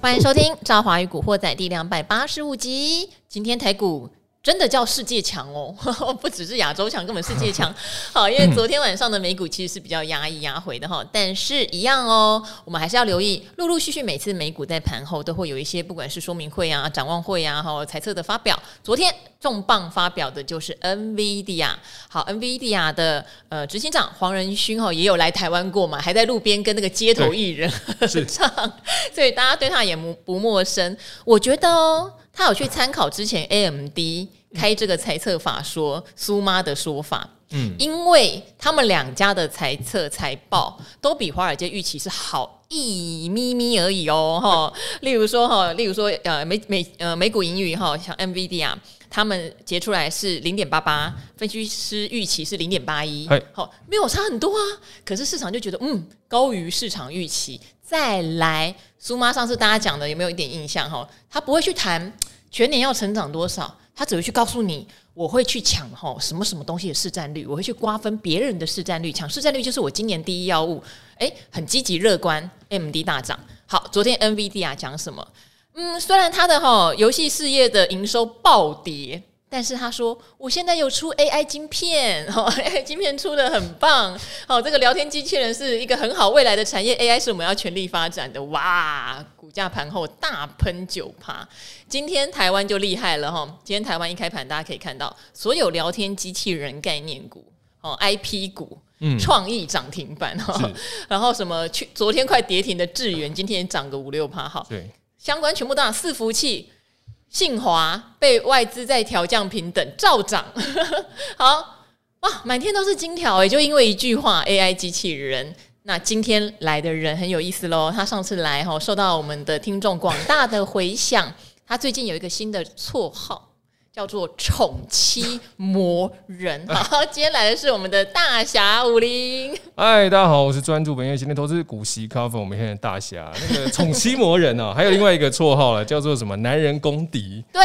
欢迎收听《赵华与古惑仔》第两百八十五集。今天台股。真的叫世界强哦，不只是亚洲强，根本世界强。好，因为昨天晚上的美股其实是比较压抑压回的哈，但是一样哦，我们还是要留意，陆陆续续每次美股在盘后都会有一些，不管是说明会啊、展望会啊、哈、猜测的发表。昨天重磅发表的就是 NVIDIA，好，NVIDIA 的呃执行长黄仁勋哈也有来台湾过嘛，还在路边跟那个街头艺人合 唱，所以大家对他也不不陌生。我觉得哦。他有去参考之前 AMD 开这个猜测法说苏妈的说法，嗯，因为他们两家的财测财报都比华尔街预期是好一咪咪而已哦，哈，例如说哈，例如说呃美美呃美股盈余哈，像 NVIDIA 他们结出来是零点八八，分析师预期是零点八一，好，没有差很多啊，可是市场就觉得嗯高于市场预期。再来，苏妈上次大家讲的有没有一点印象哈？他不会去谈。全年要成长多少？他只会去告诉你，我会去抢吼什么什么东西的市占率，我会去瓜分别人的市占率，抢市占率就是我今年第一要务。诶，很积极乐观，AMD 大涨。好，昨天 NVIDIA 讲什么？嗯，虽然他的哈游戏事业的营收暴跌。但是他说，我现在有出 AI 晶片，哦，AI 晶片出的很棒，哦，这个聊天机器人是一个很好未来的产业，AI 是我们要全力发展的，哇，股价盘后大喷九趴，今天台湾就厉害了哈，今天台湾一开盘，大家可以看到所有聊天机器人概念股，哦，IP 股，嗯，创意涨停板哈，然后什么去昨天快跌停的智源，今天涨个五六趴哈，对，相关全部都涨，伺服器。信华被外资在调降平等，照涨。好哇，满天都是金条诶，就因为一句话，AI 机器人。那今天来的人很有意思喽，他上次来哈，受到我们的听众广大的回响。他最近有一个新的绰号。叫做宠妻魔人。好，今天来的是我们的大侠武林。嗨，大家好，我是专注本业今天投资股息 cover 我们现在的大侠那个宠妻魔人啊，还有另外一个绰号了，叫做什么？男人公敌。对。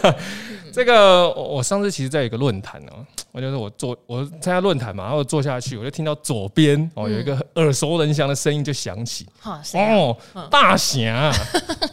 这个我上次其实在一个论坛哦，我就是我坐我参加论坛嘛，然后坐下去，我就听到左边哦有一个耳熟能详的声音就响起，哦，大侠，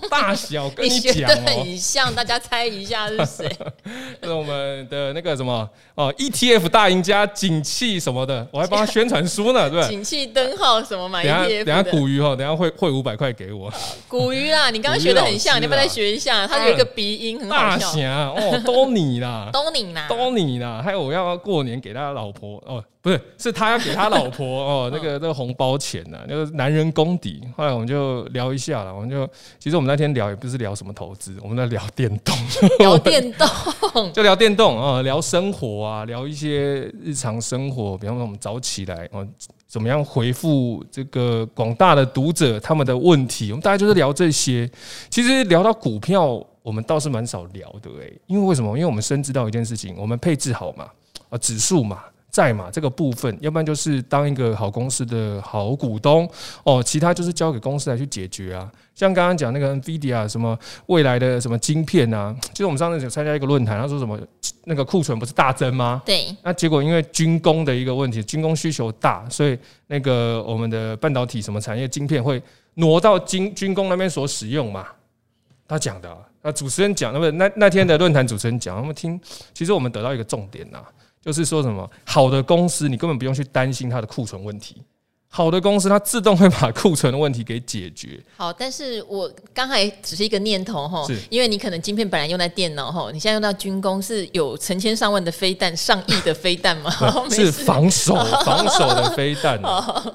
大侠，我跟你讲哦，很像，大家猜一下是谁？是我们的那个什么哦，ETF 大赢家景气什么的，我还帮他宣传书呢，对不对？景气灯号什么买 ETF？等下古鱼哈，等下会汇五百块给我。古鱼啦，你刚刚学的很像，你要不要再学一下？他有一个鼻音很好笑。大侠哦。都你啦，都你啦，都你啦，还有我要过年给他老婆哦，不是，是他要给他老婆 哦，那个那个红包钱呢，那个男人功底。后来我们就聊一下了，我们就其实我们那天聊也不是聊什么投资，我们在聊电动，聊电动，就聊电动啊，聊生活啊，聊一些日常生活，比方说我们早起来哦，怎么样回复这个广大的读者他们的问题，我们大概就是聊这些。其实聊到股票。我们倒是蛮少聊的哎，因为为什么？因为我们深知到一件事情，我们配置好嘛，啊，指数嘛，债嘛，这个部分，要不然就是当一个好公司的好股东哦，其他就是交给公司来去解决啊。像刚刚讲那个 NVIDIA 什么未来的什么晶片啊，就是我们上次有参加一个论坛，他说什么那个库存不是大增吗？对。那结果因为军工的一个问题，军工需求大，所以那个我们的半导体什么产业晶片会挪到军军工那边所使用嘛？他讲的。啊，主持人讲，那么那那天的论坛主持人讲，我们听，其实我们得到一个重点呐，就是说什么好的公司，你根本不用去担心它的库存问题，好的公司它自动会把库存的问题给解决。好，但是我刚才只是一个念头哈，因为你可能晶片本来用在电脑哈，你现在用到军工是有成千上万的飞弹、上亿的飞弹吗？是防守 防守的飞弹，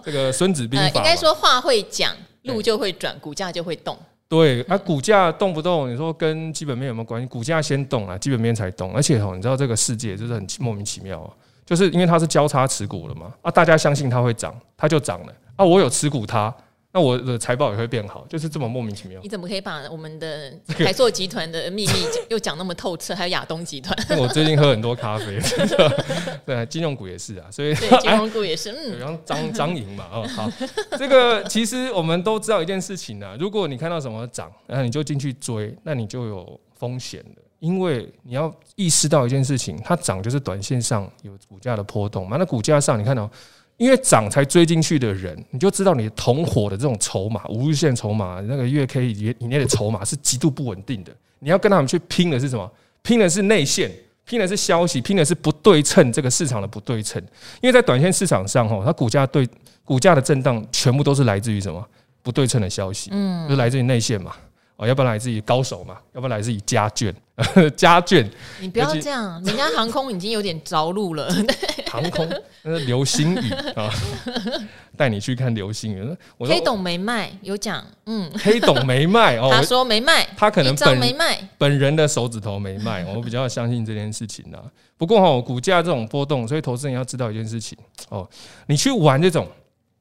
这个孙子兵法应该说话会讲，路就会转，股价就会动。对，啊，股价动不动，你说跟基本面有没有关系？股价先动啊，基本面才动。而且吼，你知道这个世界就是很莫名其妙啊，就是因为它是交叉持股了嘛，啊，大家相信它会涨，它就涨了，啊，我有持股它。那我的财报也会变好，就是这么莫名其妙。你怎么可以把我们的台塑集团的秘密又讲那么透彻？还有亚东集团，我最近喝很多咖啡，对，金融股也是啊，所以对 金融股也是，嗯，然后张张莹嘛，哦，好，这个其实我们都知道一件事情啊，如果你看到什么涨，然后你就进去追，那你就有风险的，因为你要意识到一件事情，它涨就是短线上有股价的波动嘛，那股价上你看到。因为涨才追进去的人，你就知道你的同伙的这种筹码，无日线筹码，那个月 K 以以内的筹码是极度不稳定的。你要跟他们去拼的是什么？拼的是内线，拼的是消息，拼的是不对称这个市场的不对称。因为在短线市场上，哈，它股价对股价的震荡全部都是来自于什么？不对称的消息，嗯，就是来自于内线嘛。哦，要不然来自于高手嘛？要不然来自于家眷，家眷。你不要这样，人家航空已经有点着陆了。航空那是流星雨啊，带你去看流星雨。黑董没卖，有讲，嗯，黑董没卖哦，他说没卖，他可能本没卖，本人的手指头没卖，我比较相信这件事情啊。不过哈，股价这种波动，所以投资人要知道一件事情哦，你去玩这种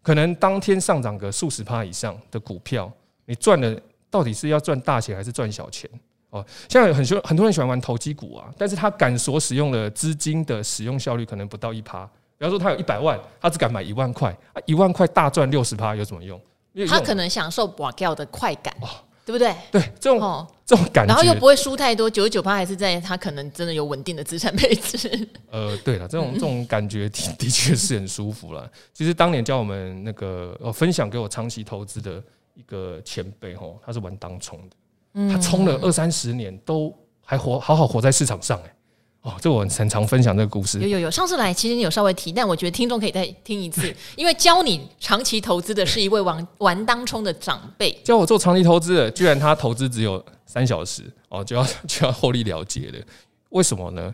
可能当天上涨个数十趴以上的股票，你赚的。到底是要赚大钱还是赚小钱？哦，现在很多很多人喜欢玩投机股啊，但是他敢所使用的资金的使用效率可能不到一趴。比方说他有一百万，他只敢买一万块，啊，一万块大赚六十趴有什么用？他可能享受博掉的快感，哦，对不对？对，这种、哦、这种感觉，然后又不会输太多，九十九趴还是在他可能真的有稳定的资产配置。呃，对了，这种这种感觉 的的确是很舒服了。其实当年教我们那个呃分享给我长期投资的。一个前辈吼，他是玩当冲的，他冲了二三十年都还活好好活在市场上哎，哦，这我很常分享这个故事。有有有，上次来其实你有稍微提，但我觉得听众可以再听一次，因为教你长期投资的是一位玩 玩当冲的长辈，教我做长期投资的，居然他投资只有三小时哦，就要 就要获利了结了，为什么呢？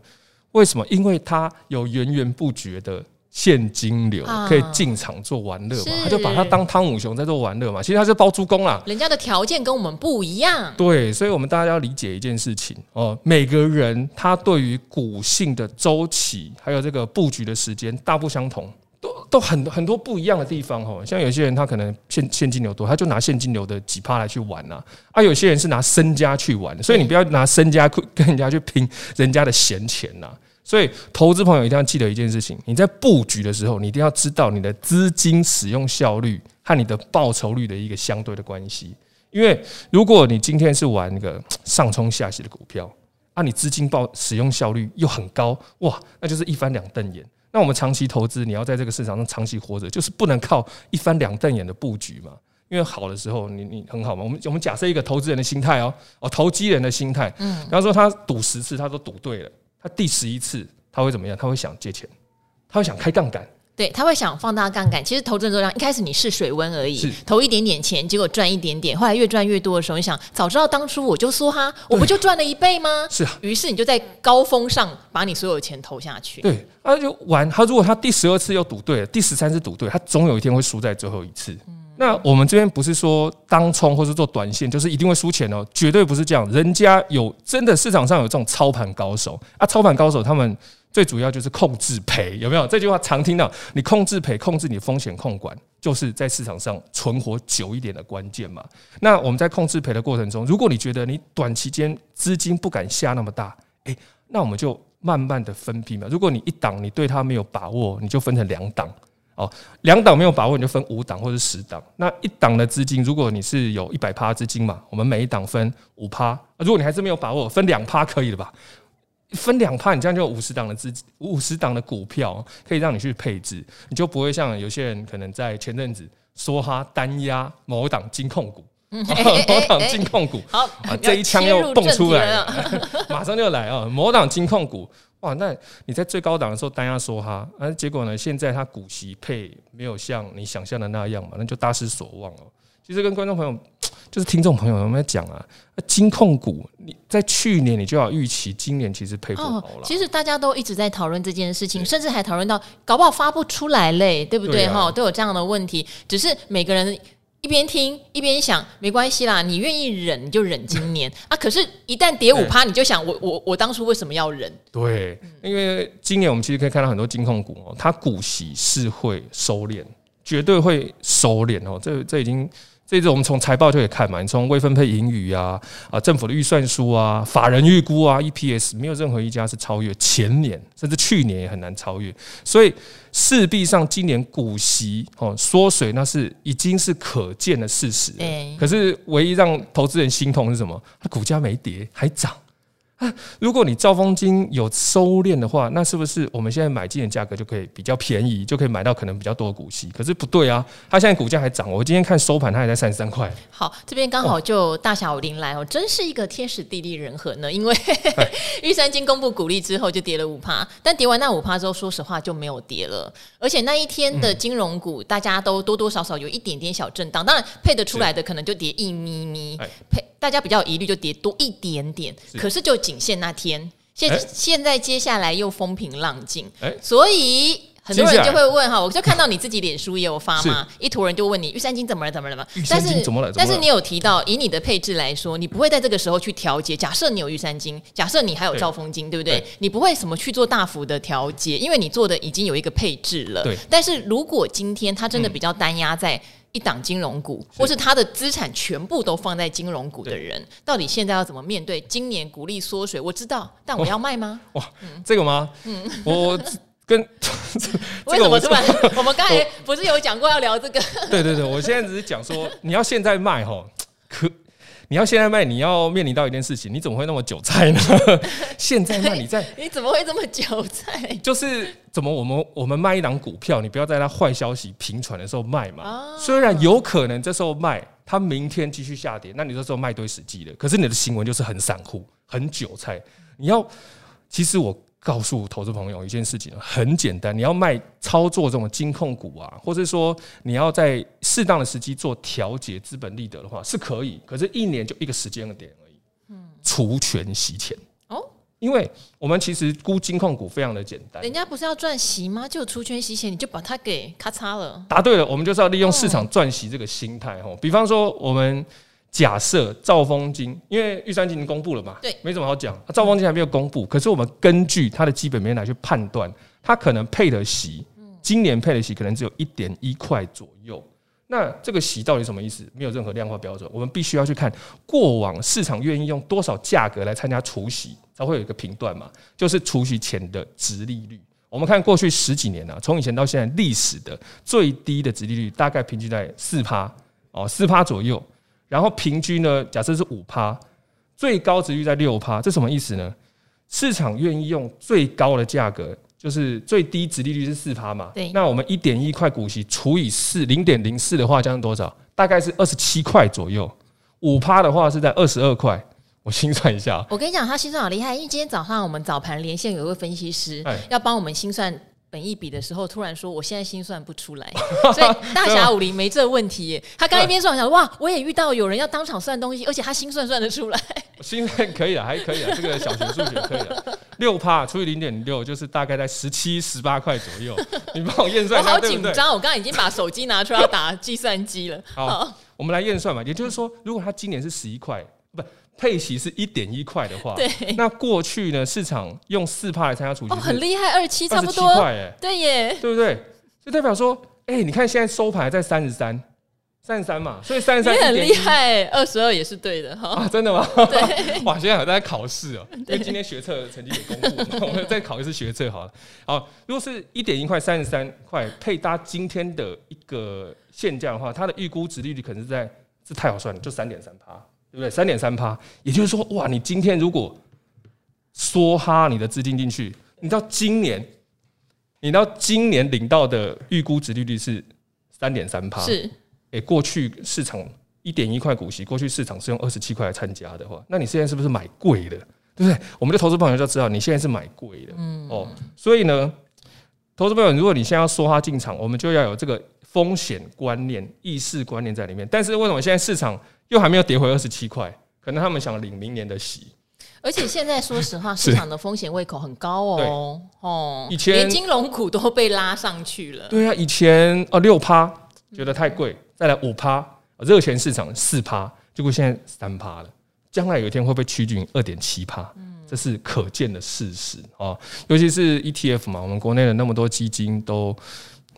为什么？因为他有源源不绝的。现金流可以进场做玩乐嘛？他就把它当汤姆熊在做玩乐嘛。其实他是包租公啦。人家的条件跟我们不一样。对，所以我们大家要理解一件事情哦。每个人他对于股性的周期，还有这个布局的时间大不相同，都都很很多不一样的地方哦。像有些人他可能现现金流多，他就拿现金流的几趴来去玩呐。啊，有些人是拿身家去玩，所以你不要拿身家跟人家去拼人家的闲钱呐。所以，投资朋友一定要记得一件事情：你在布局的时候，你一定要知道你的资金使用效率和你的报酬率的一个相对的关系。因为如果你今天是玩那个上冲下洗的股票，啊，你资金报使用效率又很高，哇，那就是一翻两瞪眼。那我们长期投资，你要在这个市场上长期活着，就是不能靠一翻两瞪眼的布局嘛。因为好的时候，你你很好嘛。我们我们假设一个投资人的心态哦，哦，投机人的心态，嗯，比方说他赌十次，他都赌对了。他第十一次他会怎么样？他会想借钱，他会想开杠杆，对，他会想放大杠杆。其实投资人都这样，一开始你试水温而已，投一点点钱，结果赚一点点，后来越赚越多的时候，你想早知道当初我就说哈，我不就赚了一倍吗？是啊，于是你就在高峰上把你所有的钱投下去。对，他就玩。他如果他第十二次又赌对了，第十三次赌对，他总有一天会输在最后一次。那我们这边不是说当冲或是做短线，就是一定会输钱哦，绝对不是这样。人家有真的市场上有这种操盘高手啊，操盘高手他们最主要就是控制赔，有没有？这句话常听到，你控制赔，控制你风险控管，就是在市场上存活久一点的关键嘛。那我们在控制赔的过程中，如果你觉得你短期间资金不敢下那么大，诶，那我们就慢慢的分批嘛。如果你一档你对它没有把握，你就分成两档。哦，两档没有把握，你就分五档或者十档。那一档的资金，如果你是有一百趴资金嘛，我们每一档分五趴。如果你还是没有把握，分两趴可以了吧？分两趴，你这样就五十档的资金，五十档的股票可以让你去配置，你就不会像有些人可能在前阵子梭哈单压某档金控股，某党金控股，好，这一枪又蹦出来了，马上就来啊，某党金控股。哇，那你在最高档的时候单压梭哈，啊，结果呢？现在它股息配没有像你想象的那样嘛，那就大失所望哦。其实跟观众朋友，就是听众朋友，我们在讲啊，金控股，你在去年你就要预期，今年其实配不好了。哦，其实大家都一直在讨论这件事情，甚至还讨论到搞不好发不出来嘞，对不对？哈，都有这样的问题，只是每个人。一边听一边想，没关系啦，你愿意忍你就忍今年 啊。可是，一旦跌五趴，你就想我我我当初为什么要忍？对，因为今年我们其实可以看到很多金控股哦，它股息是会收敛，绝对会收敛哦。这这已经。这次我们从财报就可以看嘛，你从未分配盈余啊啊，政府的预算书啊，法人预估啊，EPS 没有任何一家是超越前年，甚至去年也很难超越，所以势必上今年股息哦缩水，那是已经是可见的事实。可是唯一让投资人心痛是什么？它股价没跌还涨，如果你兆丰金有收敛的话，那是不是我们现在买进的价格就可以比较便宜，就可以买到可能比较多的股息？可是不对啊，它现在股价还涨，我今天看收盘它还在三十三块。好，这边刚好就大侠武林来哦，真是一个天时地利人和呢。因为 玉山金公布股利之后就跌了五趴，但跌完那五趴之后，说实话就没有跌了。而且那一天的金融股，大家都多多少少有一点点小震荡，当然配得出来的可能就跌一咪咪，配大家比较有疑虑就跌多一点点，可是就仅限那天。现现在接下来又风平浪静，所以很多人就会问哈，我就看到你自己脸书也有发嘛，一坨人就问你玉山金怎么了怎么了嘛？但是但是你有提到，以你的配置来说，你不会在这个时候去调节。假设你有玉山金，假设你还有兆丰金，对不对？你不会什么去做大幅的调节，因为你做的已经有一个配置了。但是如果今天它真的比较单压在。一档金融股，或是他的资产全部都放在金融股的人，到底现在要怎么面对今年股利缩水？我知道，但我要卖吗？哇，这个吗？嗯，我跟 为什么突然？我们刚才不是有讲过要聊这个？对对对，我现在只是讲说，你要现在卖哈，可。你要现在卖，你要面临到一件事情，你怎么会那么韭菜呢？现在卖，你在你怎么会这么韭菜？就是怎么我们我们卖一档股票，你不要在它坏消息频传的时候卖嘛。虽然有可能这时候卖，它明天继续下跌，那你这时候卖堆死机了。可是你的行为就是很散户，很韭菜。你要，其实我。告诉投资朋友一件事情很简单，你要卖操作这种金控股啊，或者说你要在适当的时机做调节资本利得的话是可以，可是一年就一个时间的点而已。嗯，除权息钱哦，因为我们其实估金控股非常的简单，人家不是要赚息吗？就除权息钱，你就把它给咔嚓了。答对了，我们就是要利用市场赚息这个心态哈。比方说我们。假设兆丰金，因为玉山金已经公布了嘛，对，没什么好讲。兆丰金还没有公布，可是我们根据它的基本面来去判断，它可能配的息，今年配的息可能只有一点一块左右。那这个息到底什么意思？没有任何量化标准，我们必须要去看过往市场愿意用多少价格来参加除息，才会有一个评断嘛，就是除息前的殖利率。我们看过去十几年啊，从以前到现在历史的最低的殖利率大概平均在四趴哦，四趴左右。然后平均呢，假设是五趴，最高值率在六趴，这什么意思呢？市场愿意用最高的价格，就是最低值利率是四趴嘛？对。那我们一点一块股息除以四，零点零四的话，将是多少？大概是二十七块左右。五趴的话是在二十二块。我心算一下。我跟你讲，他心算好厉害，因为今天早上我们早盘连线有一位分析师，要帮我们心算。本一比的时候，突然说：“我现在心算不出来。”所以大侠武林没这问题耶。他刚一边算，想哇，我也遇到有人要当场算东西，而且他心算算得出来。心算可以了，还可以了，这个小学数学可以了。六趴除以零点六，就是大概在十七、十八块左右。你帮我验算一下，我好紧张，我刚刚已经把手机拿出来打计算机了。好，我们来验算嘛。也就是说，如果他今年是十一块，不。配息是一点一块的话，对，那过去呢？市场用四帕来参加除息，哦，很厉害，二七差不多，哎，对耶，对不对？就代表说，哎，你看现在收盘在三十三，三十三嘛，所以三十三很厉害，二十二也是对的哈。啊，真的吗？对，哇，现在还在考试哦，因为今天学测成绩也公布，我们再考一次学测好了。好，如果是一点一块三十三块配搭今天的一个现价的话，它的预估值利率可能是在，这太好算了，就三点三趴。对不对？三点三趴，也就是说，哇，你今天如果梭哈你的资金进去，你到今年，你到今年领到的预估值利率是三点三趴。是，哎，过去市场一点一块股息，过去市场是用二十七块来参加的话，那你现在是不是买贵了？对不对？我们的投资朋友就知道你现在是买贵了。嗯，哦，所以呢，投资朋友，如果你现在要梭哈进场，我们就要有这个风险观念、意识观念在里面。但是为什么现在市场？又还没有跌回二十七块，可能他们想领明年的息。而且现在说实话，市场的风险胃口很高哦。哦，以前连金融股都被拉上去了。对啊，以前哦六趴觉得太贵，再来五趴，热钱市场四趴，结果现在三趴了。将来有一天会不会趋近二点七趴？这是可见的事实啊。尤其是 ETF 嘛，我们国内的那么多基金都。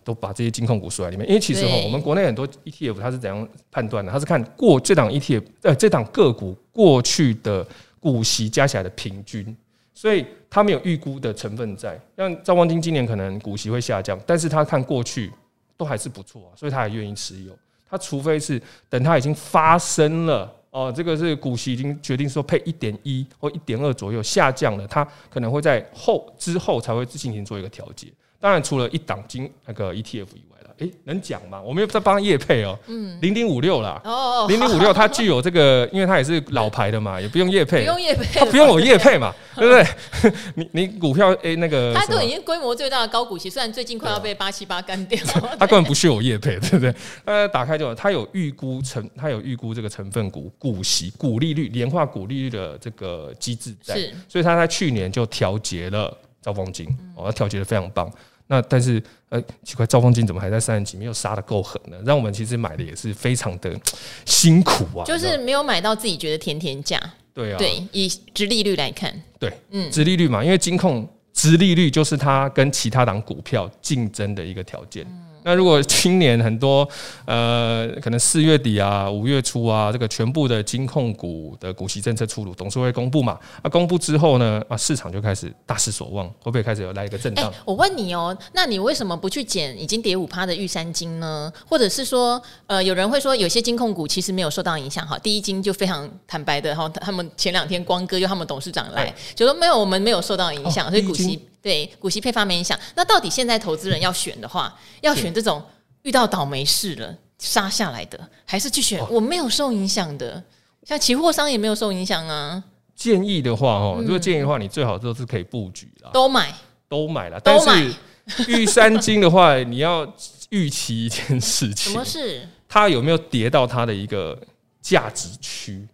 都把这些金控股数在里面，因为其实哈，我们国内很多 ETF 它是怎样判断的？它是看过这档 ETF 呃这档个股过去的股息加起来的平均，所以它没有预估的成分在。像兆光金今年可能股息会下降，但是他看过去都还是不错啊，所以他还愿意持有。他除非是等它已经发生了哦，这个是股息已经决定说配一点一或一点二左右下降了，它可能会在后之后才会进行做一个调节。当然，除了一档金那个 ETF 以外了。哎，能讲吗？我们又在帮业配哦。嗯，零零五六啦。哦，零零五六它具有这个，因为它也是老牌的嘛，也不用业配。不用业配，它不用我业配嘛，对不对？你你股票哎那个，它都已经规模最大的高股息，虽然最近快要被八七八干掉。它根本不需要我业配，对不对？呃，打开就它有预估成，它有预估这个成分股股息股利率年化股利率的这个机制在，是，所以它在去年就调节了兆丰金，哦，它调节的非常棒。那但是呃奇怪，赵凤金怎么还在三十几？没有杀的够狠呢？让我们其实买的也是非常的 辛苦啊。就是没有买到自己觉得甜甜价。对啊。对，以殖利率来看。对，嗯，殖利率嘛，因为金控殖利率就是它跟其他档股票竞争的一个条件。嗯那如果今年很多呃，可能四月底啊、五月初啊，这个全部的金控股的股息政策出炉，董事会公布嘛？那、啊、公布之后呢，啊，市场就开始大失所望，会不会开始有来一个震荡？欸，我问你哦，那你为什么不去捡已经跌五趴的玉山金呢？或者是说，呃，有人会说有些金控股其实没有受到影响哈？第一金就非常坦白的哈，他们前两天光哥就他们董事长来就说没有，我们没有受到影响，所以股息。对，股息配发没影响。那到底现在投资人要选的话，要选这种遇到倒霉事了杀下来的，还是去选我没有受影响的？像期货商也没有受影响啊。建议的话，哦，如果建议的话，你最好都是可以布局啦，都买，都买了。但是玉三金的话，你要预期一件事情，什么事？它有没有跌到它的一个价值区？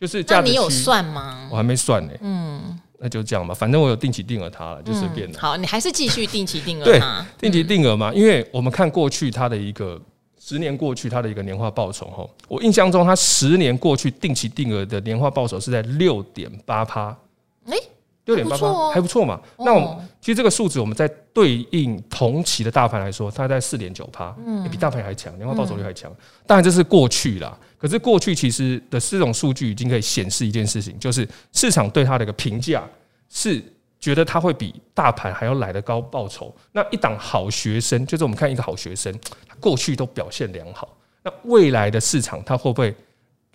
就是价值你有算吗？我还没算呢。嗯。那就这样吧，反正我有定期定额它了，就随便了、嗯。好，你还是继续定期定额它。对，定期定额嘛，因为我们看过去它的一个十年过去它的一个年化报酬哈，我印象中它十年过去定期定额的年化报酬是在六点八趴。哎。六点八八还不错嘛？那我们其实这个数值，我们在对应同期的大盘来说，它在四点九趴，嗯，比大盘还强，年化报酬率还强。当然这是过去啦，可是过去其实的这种数据已经可以显示一件事情，就是市场对它的一个评价是觉得它会比大盘还要来得高报酬。那一档好学生，就是我们看一个好学生，他过去都表现良好，那未来的市场它会不会？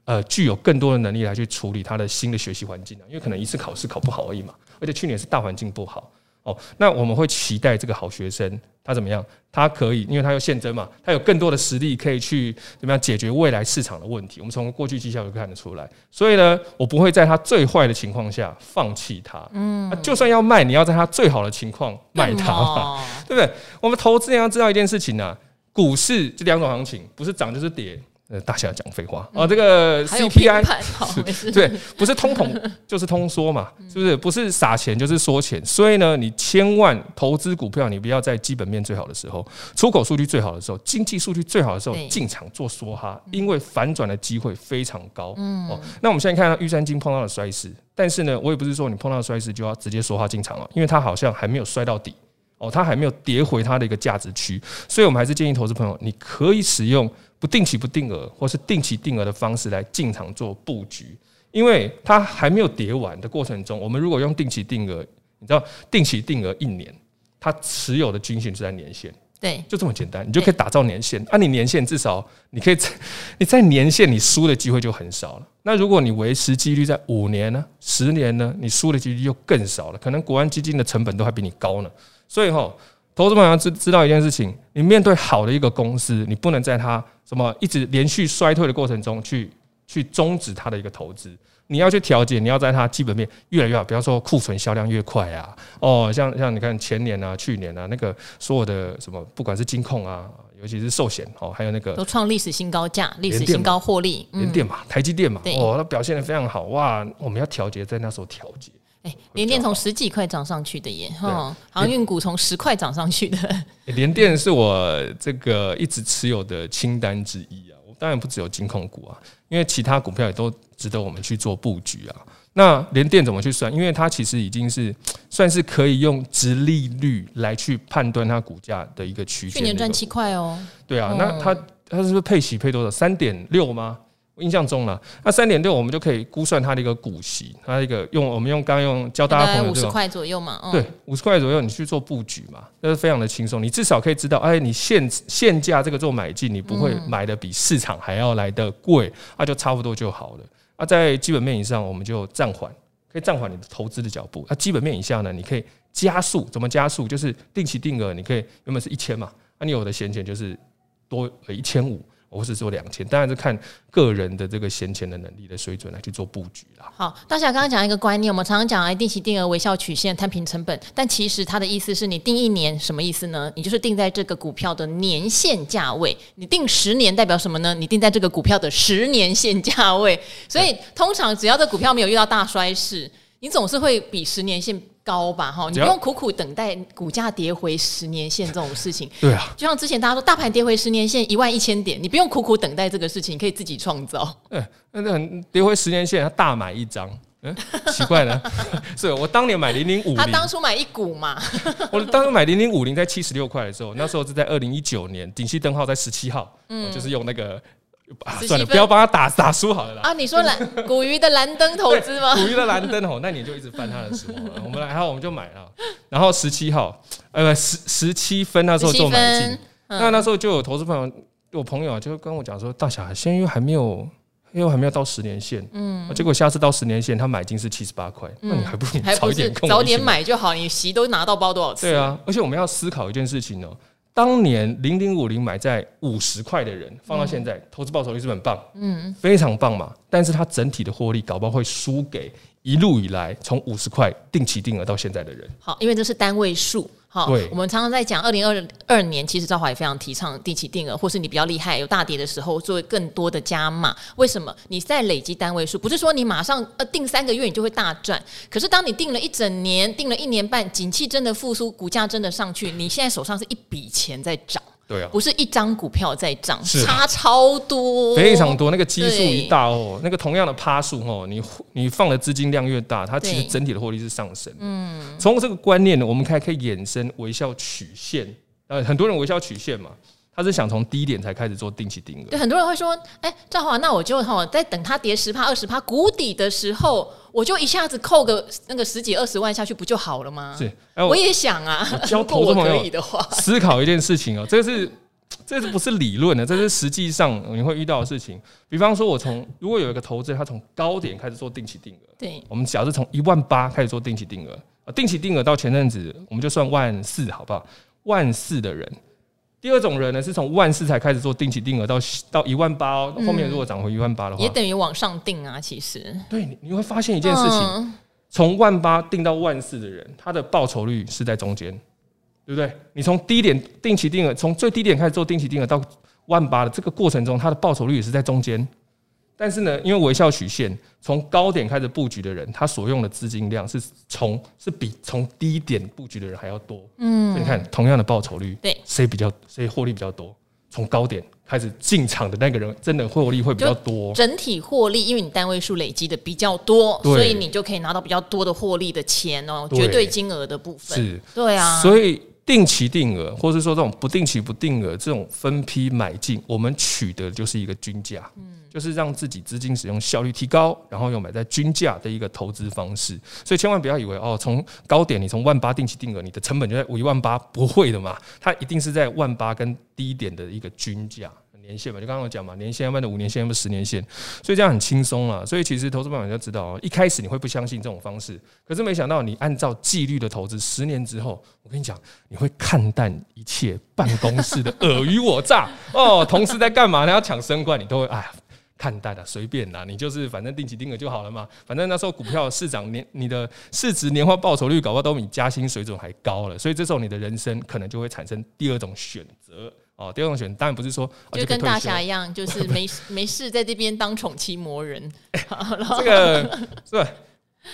呃，具有更多的能力来去处理他的新的学习环境啊，因为可能一次考试考不好而已嘛，而且去年是大环境不好哦。那我们会期待这个好学生他怎么样？他可以，因为他有现增嘛，他有更多的实力可以去怎么样解决未来市场的问题。我们从过去绩效就看得出来，所以呢，我不会在他最坏的情况下放弃他。嗯，就算要卖，你要在他最好的情况卖他嘛，对不对？我们投资人要知道一件事情啊，股市这两种行情，不是涨就是跌。呃，大侠讲废话啊！这个 CPI 是 对，不是通膨就是通缩嘛，是不是？不是撒钱就是缩钱，所以呢，你千万投资股票，你不要在基本面最好的时候、出口数据最好的时候、经济数据最好的时候进场做梭哈，因为反转的机会非常高。哦，那我们现在看到玉山金碰到了衰势，但是呢，我也不是说你碰到衰势就要直接梭哈进场了，因为它好像还没有摔到底哦，它还没有跌回它的一个价值区，所以我们还是建议投资朋友，你可以使用。不定期不定额，或是定期定额的方式来进场做布局，因为它还没有跌完的过程中，我们如果用定期定额，你知道定期定额一年，它持有的均线是在年限，对，就这么简单，你就可以打造年线。啊，你年限至少你可以在你在年限你输的机会就很少了。那如果你维持几率在五年呢、十年呢，你输的几率就更少了，可能国安基金的成本都还比你高呢。所以哈，投资朋友要知知道一件事情，你面对好的一个公司，你不能在它。什么一直连续衰退的过程中去去终止它的一个投资？你要去调节，你要在它基本面越来越好，比方说库存销量越快啊，哦，像像你看前年啊、去年啊，那个所有的什么，不管是金控啊，尤其是寿险哦，还有那个都创历史新高价、历史新高获利，联电嘛、台积电嘛，哦，它表现的非常好哇！我们要调节，在那时候调节。哎，联电从十几块涨上去的耶，哈，航运股从十块涨上去的。联电是我这个一直持有的清单之一啊，我当然不只有金控股啊，因为其他股票也都值得我们去做布局啊。那联电怎么去算？因为它其实已经是 算是可以用殖利率来去判断它股价的一个区间。去年赚七块哦。对啊，那它它是不是配息配多少？三点六吗？我印象中了，那三点六我们就可以估算它的一个股息，它一个用我们用刚刚用教大家朋友五十块左右嘛，对，五十块左右你去做布局嘛，那是非常的轻松。你至少可以知道，哎，你现现价这个做买进，你不会买的比市场还要来的贵，那就差不多就好了。啊，在基本面以上，我们就暂缓，可以暂缓你的投资的脚步。啊，基本面以下呢，你可以加速，怎么加速？就是定期定额，你可以原本是一千嘛，啊，你有的闲钱就是多一千五。或是说两千，当然是看个人的这个闲钱的能力的水准来去做布局啦。好，大侠刚刚讲一个观念，我们常常讲哎，定期定额、微笑曲线、摊平成本，但其实它的意思是你定一年，什么意思呢？你就是定在这个股票的年限价位。你定十年代表什么呢？你定在这个股票的十年限价位。所以通常只要这股票没有遇到大衰势，你总是会比十年线。高吧哈，你不用苦苦等待股价跌回十年线这种事情。对啊，就像之前大家说大盘跌回十年线一万一千点，你不用苦苦等待这个事情，你可以自己创造。嗯，那很跌回十年线，他大买一张，嗯，奇怪了，是我当年买零零五零，他当初买一股嘛，我当初买零零五零在七十六块的时候，那时候是在二零一九年，景气灯号在十七号，嗯，就是用那个。啊、算了，不要帮他打打输好了啦。啊，你说蓝古鱼的蓝灯投资吗？古鱼的蓝灯哦，那你就一直翻他的时候，我们来，然后我们就买了。然后十七号，呃，十十七分那时候做买进，嗯、那那时候就有投资朋友，我朋友啊，就跟我讲说，大侠现在又还没有，又还没有到十年线，嗯，结果下次到十年线，他买进是七十八块，嗯、那你还不如你早一点早点买就好，你席都拿到包多少次？对啊，而且我们要思考一件事情哦。当年零零五零买在五十块的人，放到现在，投资报酬率是很棒，嗯，非常棒嘛。但是它整体的获利，搞不好会输给一路以来从五十块定期定额到现在的人。好，因为这是单位数。好，我们常常在讲二零二二年，其实赵华也非常提倡定期定额，或是你比较厉害有大跌的时候做更多的加码。为什么？你在累积单位数，不是说你马上呃定三个月你就会大赚。可是当你定了一整年，定了一年半，景气真的复苏，股价真的上去，你现在手上是一笔钱在涨。对啊，不是一张股票在涨，差超多，非常多。那个基数一大哦，那个同样的趴数哦，你你放的资金量越大，它其实整体的获利是上升。嗯，从这个观念呢，我们还可以衍生微笑曲线。呃，很多人微笑曲线嘛。他是想从低点才开始做定期定额，对，很多人会说，哎、欸，赵华，那我就哈在等它跌十趴二十趴谷底的时候，我就一下子扣个那个十几二十万下去不就好了吗？是，我，我也想啊，教投资朋友思考一件事情哦，这是这是不是理论的，这是实际上你会遇到的事情。比方说，我从如果有一个投资，他从高点开始做定期定额，对，我们假设从一万八开始做定期定额啊，定期定额到前阵子我们就算万四，好不好？万四的人。第二种人呢，是从万四才开始做定期定额，到到一万八哦。后面如果涨回一万八的话，也等于往上定啊。其实，对，你会发现一件事情：从万八定到万四的人，他的报酬率是在中间，对不对？你从低点定期定额，从最低点开始做定期定额到万八的这个过程中，他的报酬率也是在中间。但是呢，因为微笑曲线，从高点开始布局的人，他所用的资金量是从是比从低点布局的人还要多。嗯，你看，同样的报酬率，对，谁比较谁获利比较多？从高点开始进场的那个人，真的获利会比较多。整体获利，因为你单位数累积的比较多，所以你就可以拿到比较多的获利的钱哦，对绝对金额的部分。是，对啊，所以。定期定额，或是说这种不定期不定额这种分批买进，我们取得的就是一个均价，嗯，就是让自己资金使用效率提高，然后又买在均价的一个投资方式。所以千万不要以为哦，从高点你从万八定期定额，你的成本就在一万八，不会的嘛，它一定是在万八跟低点的一个均价。年限嘛，就刚刚我讲嘛，年限要不然的五年线，要不十年线，所以这样很轻松啊。所以其实投资朋友要知道哦，一开始你会不相信这种方式，可是没想到你按照纪律的投资，十年之后，我跟你讲，你会看淡一切办公室的尔虞我诈 哦。同事在干嘛呢？要抢升官，你都会哎呀看淡了，随便啦，你就是反正定期定额就好了嘛。反正那时候股票市场年，你的市值年化报酬率搞不好都比加薪水准还高了，所以这时候你的人生可能就会产生第二种选择。哦，第二种选当然不是说就跟大侠一样，就是没 没事在这边当宠妻魔人。这个是，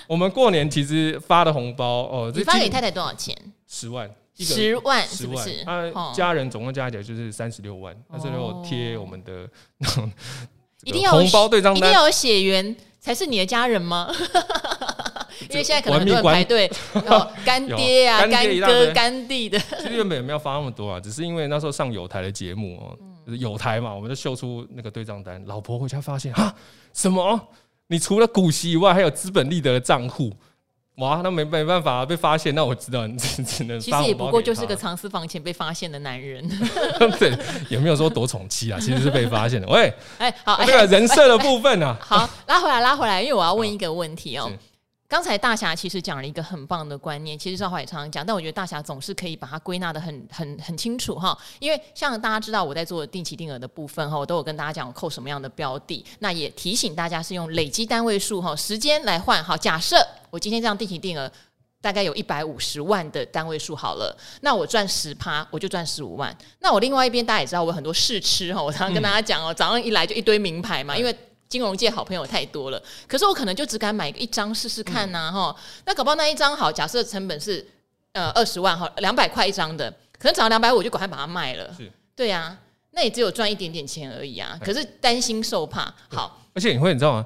我们过年其实发的红包哦，你发给太太多少钱？十万，十万是不是？他家人总共加起来就是三十六万，但是如果贴我们的 一定要红包对账单，一定要有血缘才是你的家人吗？因为现在可能很多人排队，干爹啊、干哥、干弟的。其实原本也没有发那么多啊，只是因为那时候上有台的节目哦，就是友台嘛，我们就秀出那个对账单。老婆回家发现啊，什么？你除了股息以外，还有资本利得的账户，哇，那没没办法、啊、被发现，那我知道你只只能。其实也不过就是个藏私房钱被发现的男人。对，也没有说多宠妻啊，其实是被发现的。喂，哎、欸，好，这个人设的部分啊，好，拉回来，拉回来，因为我要问一个问题哦。刚才大侠其实讲了一个很棒的观念，其实赵华也常常讲，但我觉得大侠总是可以把它归纳的很很很清楚哈。因为像大家知道我在做定期定额的部分哈，我都有跟大家讲我扣什么样的标的，那也提醒大家是用累积单位数哈时间来换哈。假设我今天这样定期定额大概有一百五十万的单位数好了，那我赚十趴我就赚十五万。那我另外一边大家也知道我有很多试吃哈，我常常跟大家讲哦，早上一来就一堆名牌嘛，因为。金融界好朋友太多了，可是我可能就只敢买一张试试看呐、啊，哈、嗯。那搞不好那一张好，假设成本是呃二十万哈，两百块一张的，可能涨到两百五就赶快把它卖了。是，对呀、啊，那也只有赚一点点钱而已啊。可是担心受怕，好，而且你会你知道吗？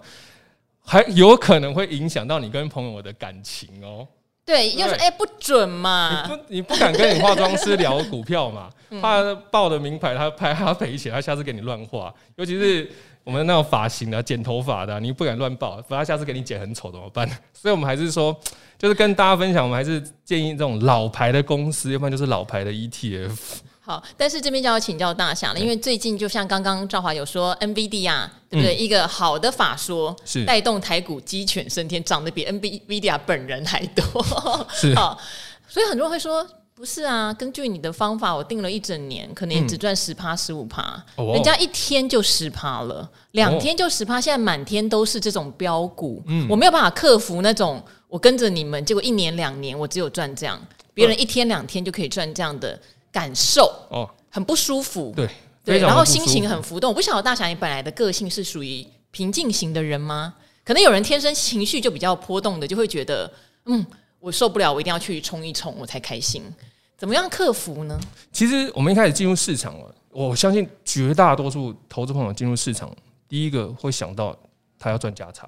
还有可能会影响到你跟朋友的感情哦。对，要说哎不准嘛，你不你不敢跟你化妆师聊股票嘛，怕报的名牌他拍他赔钱，他下次给你乱画，尤其是。我们那种发型的、剪头发的，你不敢乱报，不然下次给你剪很丑怎么办？所以我们还是说，就是跟大家分享，我们还是建议这种老牌的公司，要不然就是老牌的 ETF。好，但是这边就要请教大侠了，因为最近就像刚刚赵华有说，NVIDIA 啊，对不对？嗯、一个好的法说是带动台股鸡犬升天，涨得比 NVIDIA 本人还多。是 啊，所以很多人会说。不是啊，根据你的方法，我定了一整年，可能也只赚十趴、十五趴，人家一天就十趴了，两天就十趴，现在满天都是这种标股，嗯，我没有办法克服那种我跟着你们，结果一年两年我只有赚这样，别人一天两天就可以赚这样的感受，哦，很不舒服，对对，然后心情很浮动。我不晓得大侠你本来的个性是属于平静型的人吗？可能有人天生情绪就比较波动的，就会觉得嗯。我受不了，我一定要去冲一冲，我才开心。怎么样克服呢？其实我们一开始进入市场了，我相信绝大多数投资朋友进入市场，第一个会想到他要赚价差，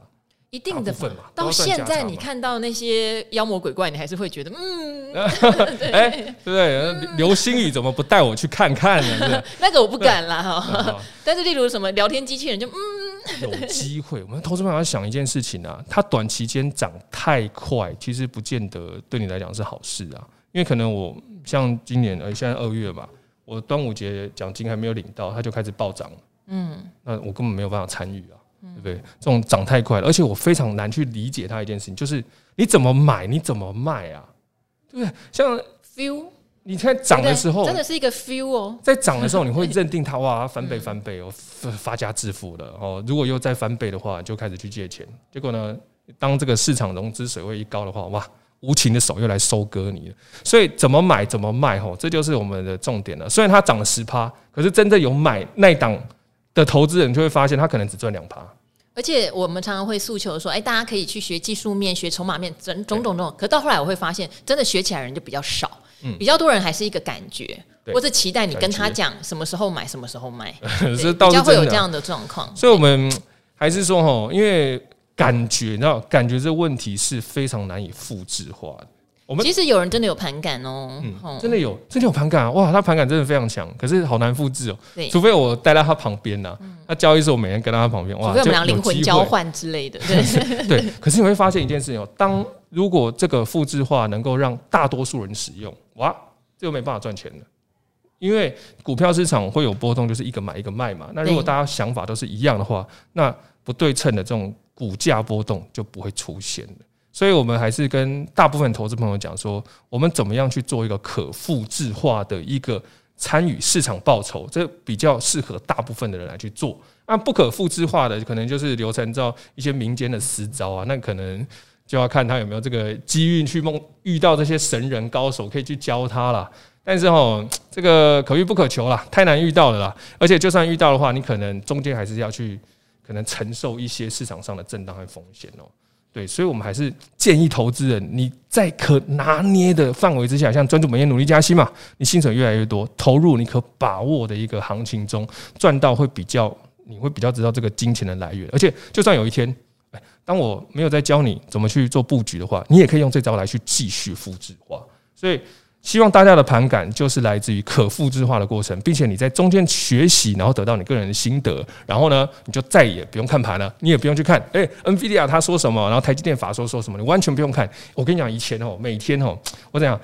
一定的份嘛。到现在你看到那些妖魔鬼怪，你还是会觉得嗯，哎，对不对？流星雨怎么不带我去看看呢？那个我不敢啦哈。但是例如什么聊天机器人就嗯。有机会，我们投资朋友要想一件事情啊，它短期间涨太快，其实不见得对你来讲是好事啊。因为可能我像今年呃，现在二月吧，我端午节奖金还没有领到，它就开始暴涨了。嗯，那我根本没有办法参与啊，对不对？这种涨太快了，而且我非常难去理解它一件事情，就是你怎么买，你怎么卖啊？对不对？像 feel。你在涨的时候，真的是一个 feel 哦。在涨的时候，你会认定它哇翻倍翻倍哦，发家致富了哦。如果又再翻倍的话，就开始去借钱。结果呢，当这个市场融资水位一高的话，哇，无情的手又来收割你了。所以怎么买怎么卖哦，这就是我们的重点了。虽然它涨了十趴，可是真的有买那档的投资人就会发现，他可能只赚两趴。而且我们常常会诉求说，哎，大家可以去学技术面、学筹码面，种种种种。可是到后来我会发现，真的学起来人就比较少。比较多人还是一个感觉，或者期待你跟他讲什么时候买，什么时候卖，比较会有这样的状况。所以，我们还是说，哈，因为感觉，你知道，感觉这问题是非常难以复制化的。我们其实有人真的有盘感哦，嗯真的有，真的有盘感啊！哇，他盘感真的非常强，可是好难复制哦。除非我待在他旁边呐，那交易时我每天跟在他旁边，哇，除非我们俩灵魂交换之类的。对，可是你会发现一件事情哦，当如果这个复制化能够让大多数人使用，哇，这个没办法赚钱的，因为股票市场会有波动，就是一个买一个卖嘛。那如果大家想法都是一样的话，那不对称的这种股价波动就不会出现了。所以我们还是跟大部分投资朋友讲说，我们怎么样去做一个可复制化的一个参与市场报酬，这比较适合大部分的人来去做。那不可复制化的，可能就是流程照一些民间的私招啊，那可能。就要看他有没有这个机运去梦遇到这些神人高手，可以去教他了。但是哦，这个可遇不可求啦，太难遇到了啦。而且就算遇到的话，你可能中间还是要去可能承受一些市场上的震荡和风险哦。对，所以我们还是建议投资人，你在可拿捏的范围之下，像专注本业努力加薪嘛，你薪水越来越多，投入你可把握的一个行情中赚到会比较，你会比较知道这个金钱的来源。而且就算有一天。当我没有在教你怎么去做布局的话，你也可以用这招来去继续复制化。所以，希望大家的盘感就是来自于可复制化的过程，并且你在中间学习，然后得到你个人的心得，然后呢，你就再也不用看盘了，你也不用去看，哎，NVIDIA 他说什么，然后台积电法说说什么，你完全不用看。我跟你讲，以前哦，每天哦，我怎样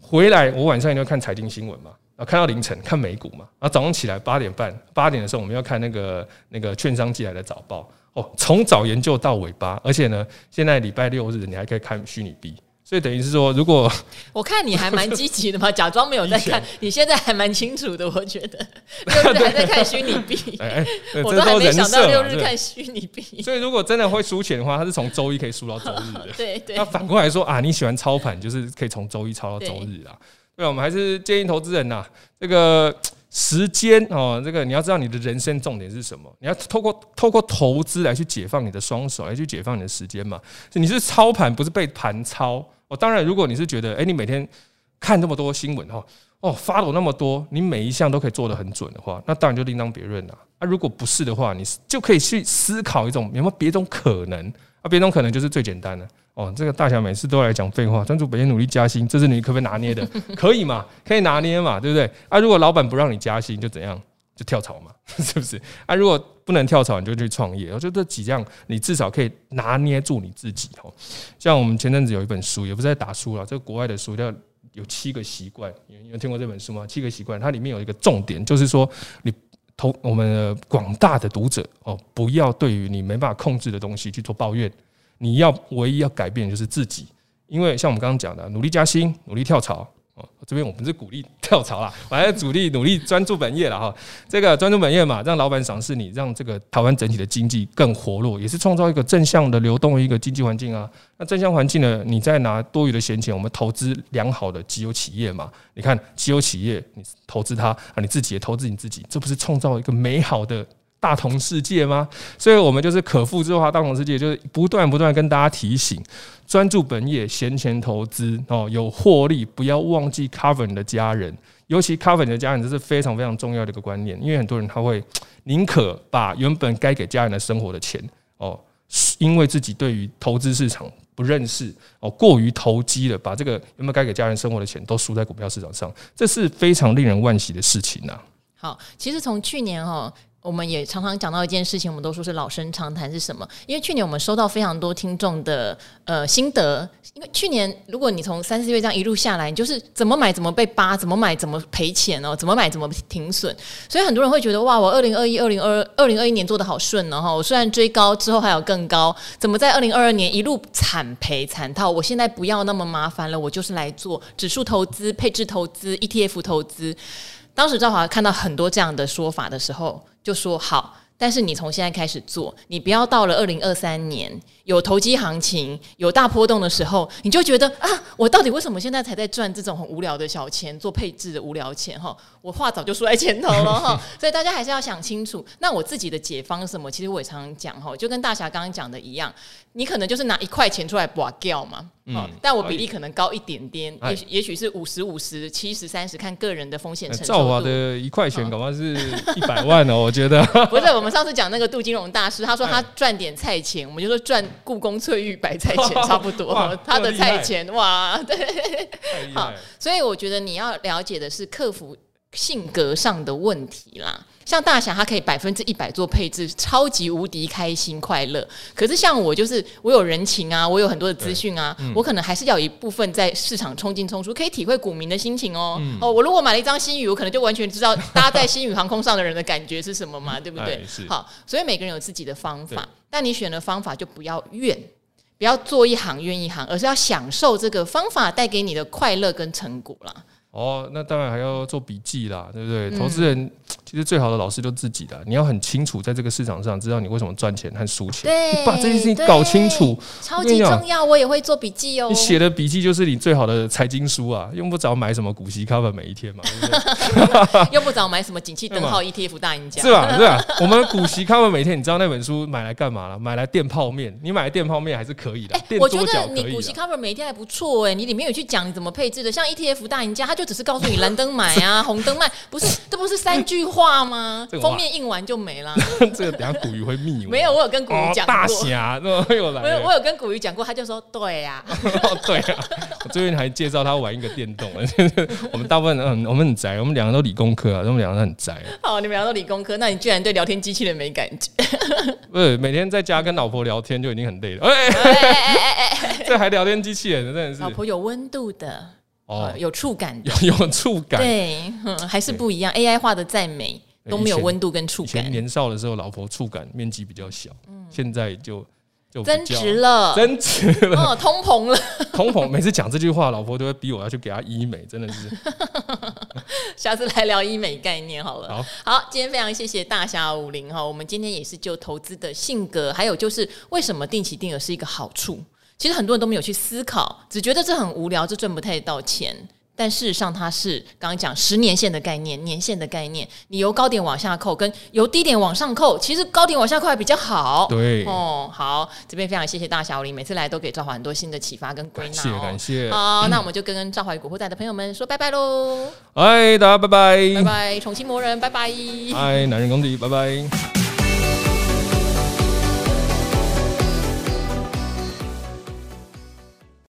回来，我晚上一定要看财经新闻嘛，然后看到凌晨看美股嘛，然后早上起来八点半八点的时候，我们要看那个那个券商寄来的早报哦，从早研究到尾巴，而且呢，现在礼拜六日你还可以看虚拟币。所以等于是说，如果 我看你还蛮积极的嘛，假装没有在看，你现在还蛮清楚的，我觉得 六日还在看虚拟币，哎，我都还没想到六日看虚拟币。所以如果真的会输钱的话，他是从周一可以输到周日的。对对。那反过来说啊，你喜欢操盘，就是可以从周一操到周日啊。对，我们还是建议投资人呐，这个时间哦，这个你要知道你的人生重点是什么，你要透过透过投资来去解放你的双手，来去解放你的时间嘛。你是操盘，不是被盘操。哦，当然，如果你是觉得，哎，你每天看这么多新闻哈，哦，发了那么多，你每一项都可以做得很准的话，那当然就另当别论了。啊，如果不是的话，你就可以去思考一种有没有别种可能。啊，别种可能就是最简单的。哦，这个大侠每次都来讲废话，专注本业努力加薪，这是你可不可以拿捏的？可以嘛？可以拿捏嘛？对不对？啊，如果老板不让你加薪，就怎样？就跳槽嘛？是不是？啊，如果不能跳槽，你就去创业。我觉得这几样，你至少可以拿捏住你自己哦。像我们前阵子有一本书，也不是在打书了，这个国外的书叫《有七个习惯》，你有听过这本书吗？七个习惯，它里面有一个重点，就是说你投我们广大的读者哦，不要对于你没办法控制的东西去做抱怨。你要唯一要改变的就是自己，因为像我们刚刚讲的，努力加薪，努力跳槽。哦这边我们是鼓励跳槽啦，我还是鼓励努力专注本业了哈。这个专注本业嘛，让老板赏识你，让这个台湾整体的经济更活络，也是创造一个正向的流动的一个经济环境啊。那正向环境呢，你再拿多余的闲钱，我们投资良好的绩优企业嘛。你看绩优企业，你投资它啊，你自己也投资你自己，这不是创造一个美好的大同世界吗？所以我们就是可复制化大同世界，就是不断不断跟大家提醒。专注本业，闲钱投资哦，有获利，不要忘记 cover 你的家人，尤其 cover 你的家人，这是非常非常重要的一个观念。因为很多人他会宁可把原本该给家人的生活的钱哦，因为自己对于投资市场不认识哦，过于投机了，把这个原本该给家人生活的钱都输在股票市场上，这是非常令人惋惜的事情呐。好，其实从去年哈。我们也常常讲到一件事情，我们都说是老生常谈是什么？因为去年我们收到非常多听众的呃心得，因为去年如果你从三四月这样一路下来，你就是怎么买怎么被扒，怎么买怎么赔钱哦，怎么买怎么停损，所以很多人会觉得哇，我二零二一、二零二二零二一年做得好顺哦，我虽然追高之后还有更高，怎么在二零二二年一路惨赔惨套？我现在不要那么麻烦了，我就是来做指数投资、配置投资、ETF 投资。当时赵华看到很多这样的说法的时候，就说好。但是你从现在开始做，你不要到了二零二三年有投机行情、有大波动的时候，你就觉得啊，我到底为什么现在才在赚这种很无聊的小钱，做配置的无聊钱哈？我话早就说在前头了哈。所以大家还是要想清楚。那我自己的解方是什么？其实我也常常讲哈，就跟大侠刚刚讲的一样，你可能就是拿一块钱出来拔掉嘛。嗯，但我比例可能高一点点，也许也许是五十五十、七十三十，看个人的风险承受度。赵华的一块钱，恐怕是一百万哦，我觉得。不是我们。我们上次讲那个杜金龙大师，他说他赚点菜钱，我们就说赚故宫翠玉白菜钱差不多。他的菜钱哇，对，好，所以我觉得你要了解的是克服性格上的问题啦。像大侠，他可以百分之一百做配置，超级无敌开心快乐。可是像我，就是我有人情啊，我有很多的资讯啊，嗯、我可能还是要有一部分在市场冲进冲出，可以体会股民的心情哦。嗯、哦，我如果买了一张新宇，我可能就完全知道搭在新宇航空上的人的感觉是什么嘛，对不对？好，所以每个人有自己的方法，但你选的方法就不要怨，不要做一行怨一行，而是要享受这个方法带给你的快乐跟成果啦。哦，那当然还要做笔记啦，对不对？投资人其实最好的老师就自己的，你要很清楚在这个市场上，知道你为什么赚钱和输钱，你，把这件事情搞清楚，超级重要。我也会做笔记哦。你写的笔记就是你最好的财经书啊，用不着买什么股息 cover 每一天嘛，用不着买什么景气灯号 ETF 大赢家，是吧？是吧？我们股息 cover 每天，你知道那本书买来干嘛了？买来垫泡面，你买来垫泡面还是可以的。哎，我觉得你股息 cover 每一天还不错哎，你里面有去讲你怎么配置的，像 ETF 大赢家，他就只是告诉你蓝灯买啊，红灯卖，不是，这不是三句话。画吗？封面印完就没了。这个等下古鱼会密我。没有，我有跟古鱼讲过。大侠，那 么又来。我有，我有跟古鱼讲过，他就说对呀。对呀，我最近还介绍他玩一个电动。我们大部分人，我们很宅，我们两个都理工科啊，我们两个很宅。好，你们两个都理工科，那你居然对聊天机器人没感觉？不是，每天在家跟老婆聊天就已经很累了。哎哎哎哎，这还聊天机器人，真的是。老婆有温度的。哦，有触感，有 有触感，对，还是不一样。AI 画的再美都没有温度跟触感。年少的时候，老婆触感面积比较小，现在就就增值了，增值了，通膨了，通膨。每次讲这句话，老婆都会逼我要去给她医美，真的是。下次来聊医美概念好了。好，好，今天非常谢谢大侠武林哈。我们今天也是就投资的性格，还有就是为什么定期定额是一个好处。其实很多人都没有去思考，只觉得这很无聊，这赚不太到钱。但事实上，它是刚刚讲十年线的概念、年限的概念。你由高点往下扣，跟由低点往上扣，其实高点往下扣还比较好。对哦，好，这边非常谢谢大侠武林，每次来都给赵华很多新的启发跟归纳、哦。感谢，感谢。好，那我们就跟赵华与古惑仔的朋友们说拜拜喽。哎，大家拜拜，拜拜，宠妻魔人，拜拜。哎，男人公敌，拜拜。